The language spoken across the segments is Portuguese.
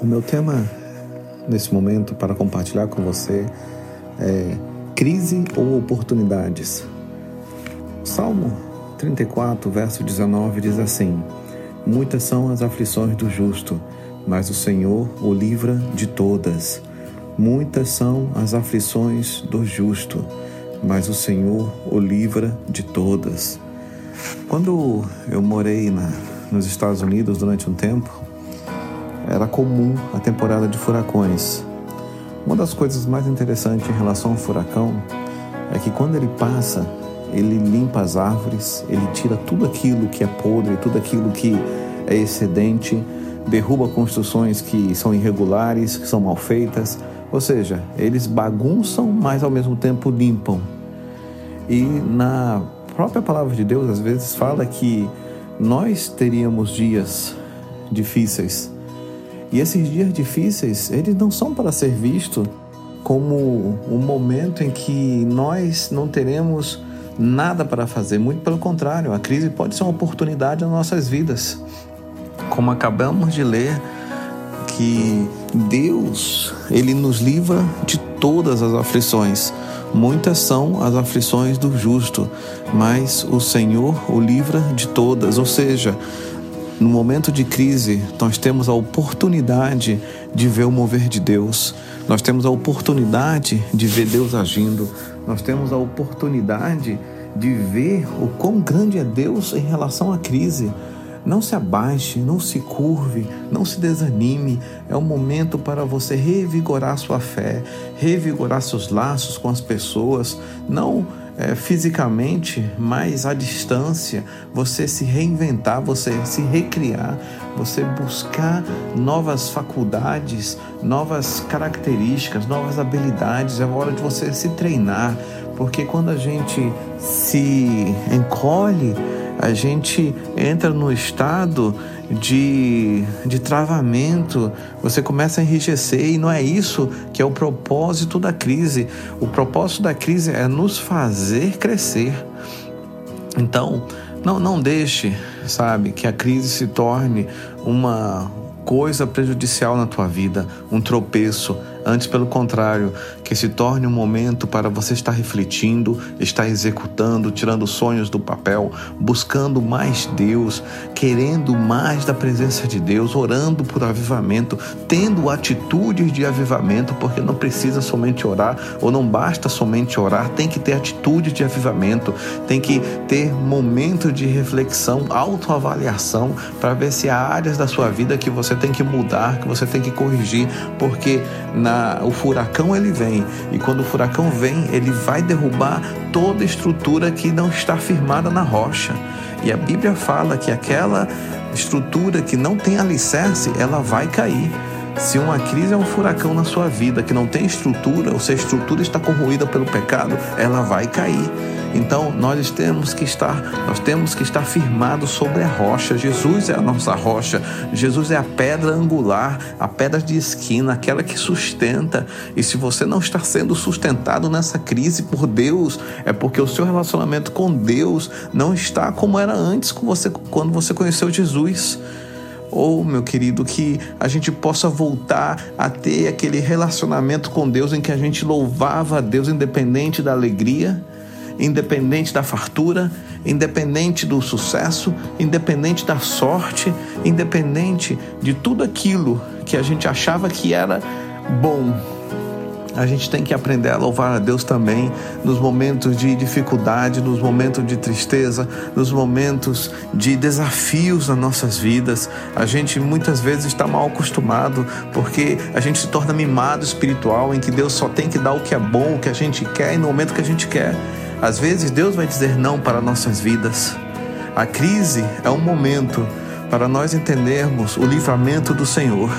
O meu tema nesse momento para compartilhar com você é crise ou oportunidades. Salmo 34, verso 19 diz assim: Muitas são as aflições do justo, mas o Senhor o livra de todas. Muitas são as aflições do justo, mas o Senhor o livra de todas. Quando eu morei na, nos Estados Unidos durante um tempo, era comum a temporada de furacões. Uma das coisas mais interessantes em relação ao furacão é que quando ele passa, ele limpa as árvores, ele tira tudo aquilo que é podre, tudo aquilo que é excedente, derruba construções que são irregulares, que são mal feitas, ou seja, eles bagunçam, mas ao mesmo tempo limpam. E na própria palavra de Deus, às vezes, fala que nós teríamos dias difíceis e esses dias difíceis, eles não são para ser visto como um momento em que nós não teremos nada para fazer. Muito pelo contrário, a crise pode ser uma oportunidade nas nossas vidas. Como acabamos de ler, que Deus, ele nos livra de todas as aflições. Muitas são as aflições do justo, mas o Senhor o livra de todas. Ou seja, no momento de crise, nós temos a oportunidade de ver o mover de Deus, nós temos a oportunidade de ver Deus agindo, nós temos a oportunidade de ver o quão grande é Deus em relação à crise. Não se abaixe, não se curve, não se desanime. É o momento para você revigorar sua fé, revigorar seus laços com as pessoas. Não é, fisicamente, mas à distância, você se reinventar, você se recriar, você buscar novas faculdades, novas características, novas habilidades. É hora de você se treinar, porque quando a gente se encolhe, a gente entra no estado de, de travamento, você começa a enrijecer e não é isso que é o propósito da crise. O propósito da crise é nos fazer crescer. Então, não, não deixe, sabe, que a crise se torne uma coisa prejudicial na tua vida, um tropeço, Antes, pelo contrário, que se torne um momento para você estar refletindo, estar executando, tirando sonhos do papel, buscando mais Deus, querendo mais da presença de Deus, orando por avivamento, tendo atitudes de avivamento, porque não precisa somente orar ou não basta somente orar, tem que ter atitude de avivamento, tem que ter momento de reflexão, autoavaliação para ver se há áreas da sua vida que você tem que mudar, que você tem que corrigir, porque na o furacão ele vem e quando o furacão vem, ele vai derrubar toda estrutura que não está firmada na rocha. E a Bíblia fala que aquela estrutura que não tem alicerce, ela vai cair. Se uma crise é um furacão na sua vida que não tem estrutura, ou se a estrutura está corroída pelo pecado, ela vai cair. Então nós temos que estar, nós temos que estar firmados sobre a rocha. Jesus é a nossa rocha. Jesus é a pedra angular, a pedra de esquina, aquela que sustenta. E se você não está sendo sustentado nessa crise por Deus, é porque o seu relacionamento com Deus não está como era antes com você, quando você conheceu Jesus. Ou, meu querido, que a gente possa voltar a ter aquele relacionamento com Deus em que a gente louvava a Deus independente da alegria, independente da fartura, independente do sucesso, independente da sorte, independente de tudo aquilo que a gente achava que era bom. A gente tem que aprender a louvar a Deus também nos momentos de dificuldade, nos momentos de tristeza, nos momentos de desafios nas nossas vidas. A gente muitas vezes está mal acostumado porque a gente se torna mimado espiritual em que Deus só tem que dar o que é bom, o que a gente quer e no momento que a gente quer. Às vezes Deus vai dizer não para nossas vidas. A crise é um momento para nós entendermos o livramento do Senhor,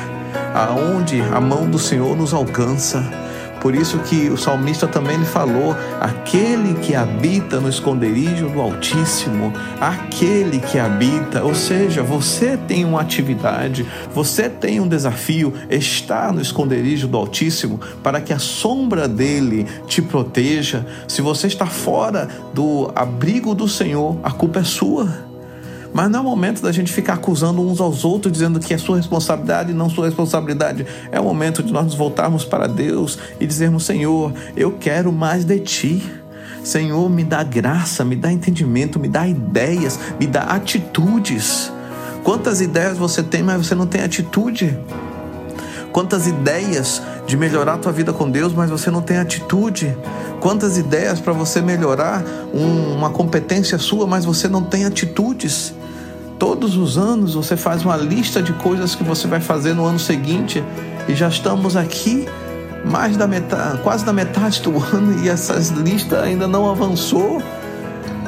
aonde a mão do Senhor nos alcança por isso que o salmista também lhe falou: aquele que habita no esconderijo do Altíssimo, aquele que habita, ou seja, você tem uma atividade, você tem um desafio, estar no esconderijo do Altíssimo para que a sombra dele te proteja. Se você está fora do abrigo do Senhor, a culpa é sua Mas não é o momento da gente ficar acusando uns aos outros, dizendo que é sua responsabilidade e não sua responsabilidade. É o momento de nós nos voltarmos para Deus e dizermos: Senhor, eu quero mais de ti. Senhor, me dá graça, me dá entendimento, me dá ideias, me dá atitudes. Quantas ideias você tem, mas você não tem atitude? Quantas ideias de melhorar a tua vida com Deus, mas você não tem atitude? Quantas ideias para você melhorar um, uma competência sua, mas você não tem atitudes? Todos os anos você faz uma lista de coisas que você vai fazer no ano seguinte e já estamos aqui mais da metade, quase da metade do ano e essa lista ainda não avançou.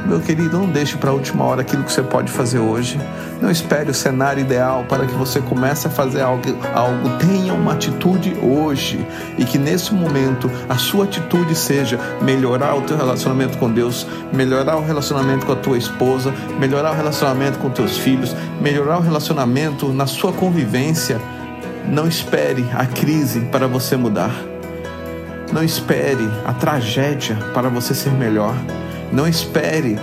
Meu querido, não deixe para a última hora aquilo que você pode fazer hoje. Não espere o cenário ideal para que você comece a fazer algo, algo. Tenha uma atitude hoje e que nesse momento a sua atitude seja melhorar o teu relacionamento com Deus, melhorar o relacionamento com a tua esposa, melhorar o relacionamento com teus filhos, melhorar o relacionamento na sua convivência. Não espere a crise para você mudar. Não espere a tragédia para você ser melhor. Não espere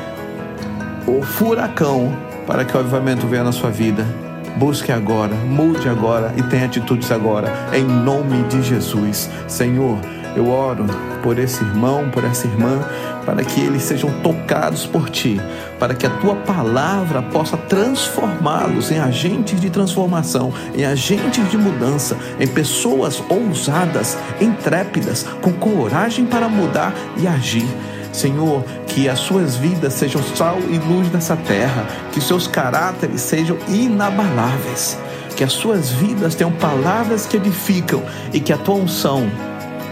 o furacão para que o avivamento venha na sua vida. Busque agora, mude agora e tenha atitudes agora, em nome de Jesus. Senhor, eu oro por esse irmão, por essa irmã, para que eles sejam tocados por ti, para que a tua palavra possa transformá-los em agentes de transformação, em agentes de mudança, em pessoas ousadas, intrépidas, com coragem para mudar e agir. Senhor, que as suas vidas sejam sal e luz nessa terra, que seus caráteres sejam inabaláveis, que as suas vidas tenham palavras que edificam e que a tua unção,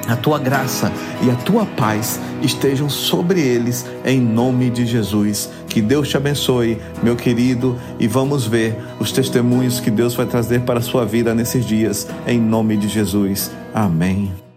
a tua graça e a tua paz estejam sobre eles, em nome de Jesus. Que Deus te abençoe, meu querido, e vamos ver os testemunhos que Deus vai trazer para a sua vida nesses dias, em nome de Jesus. Amém.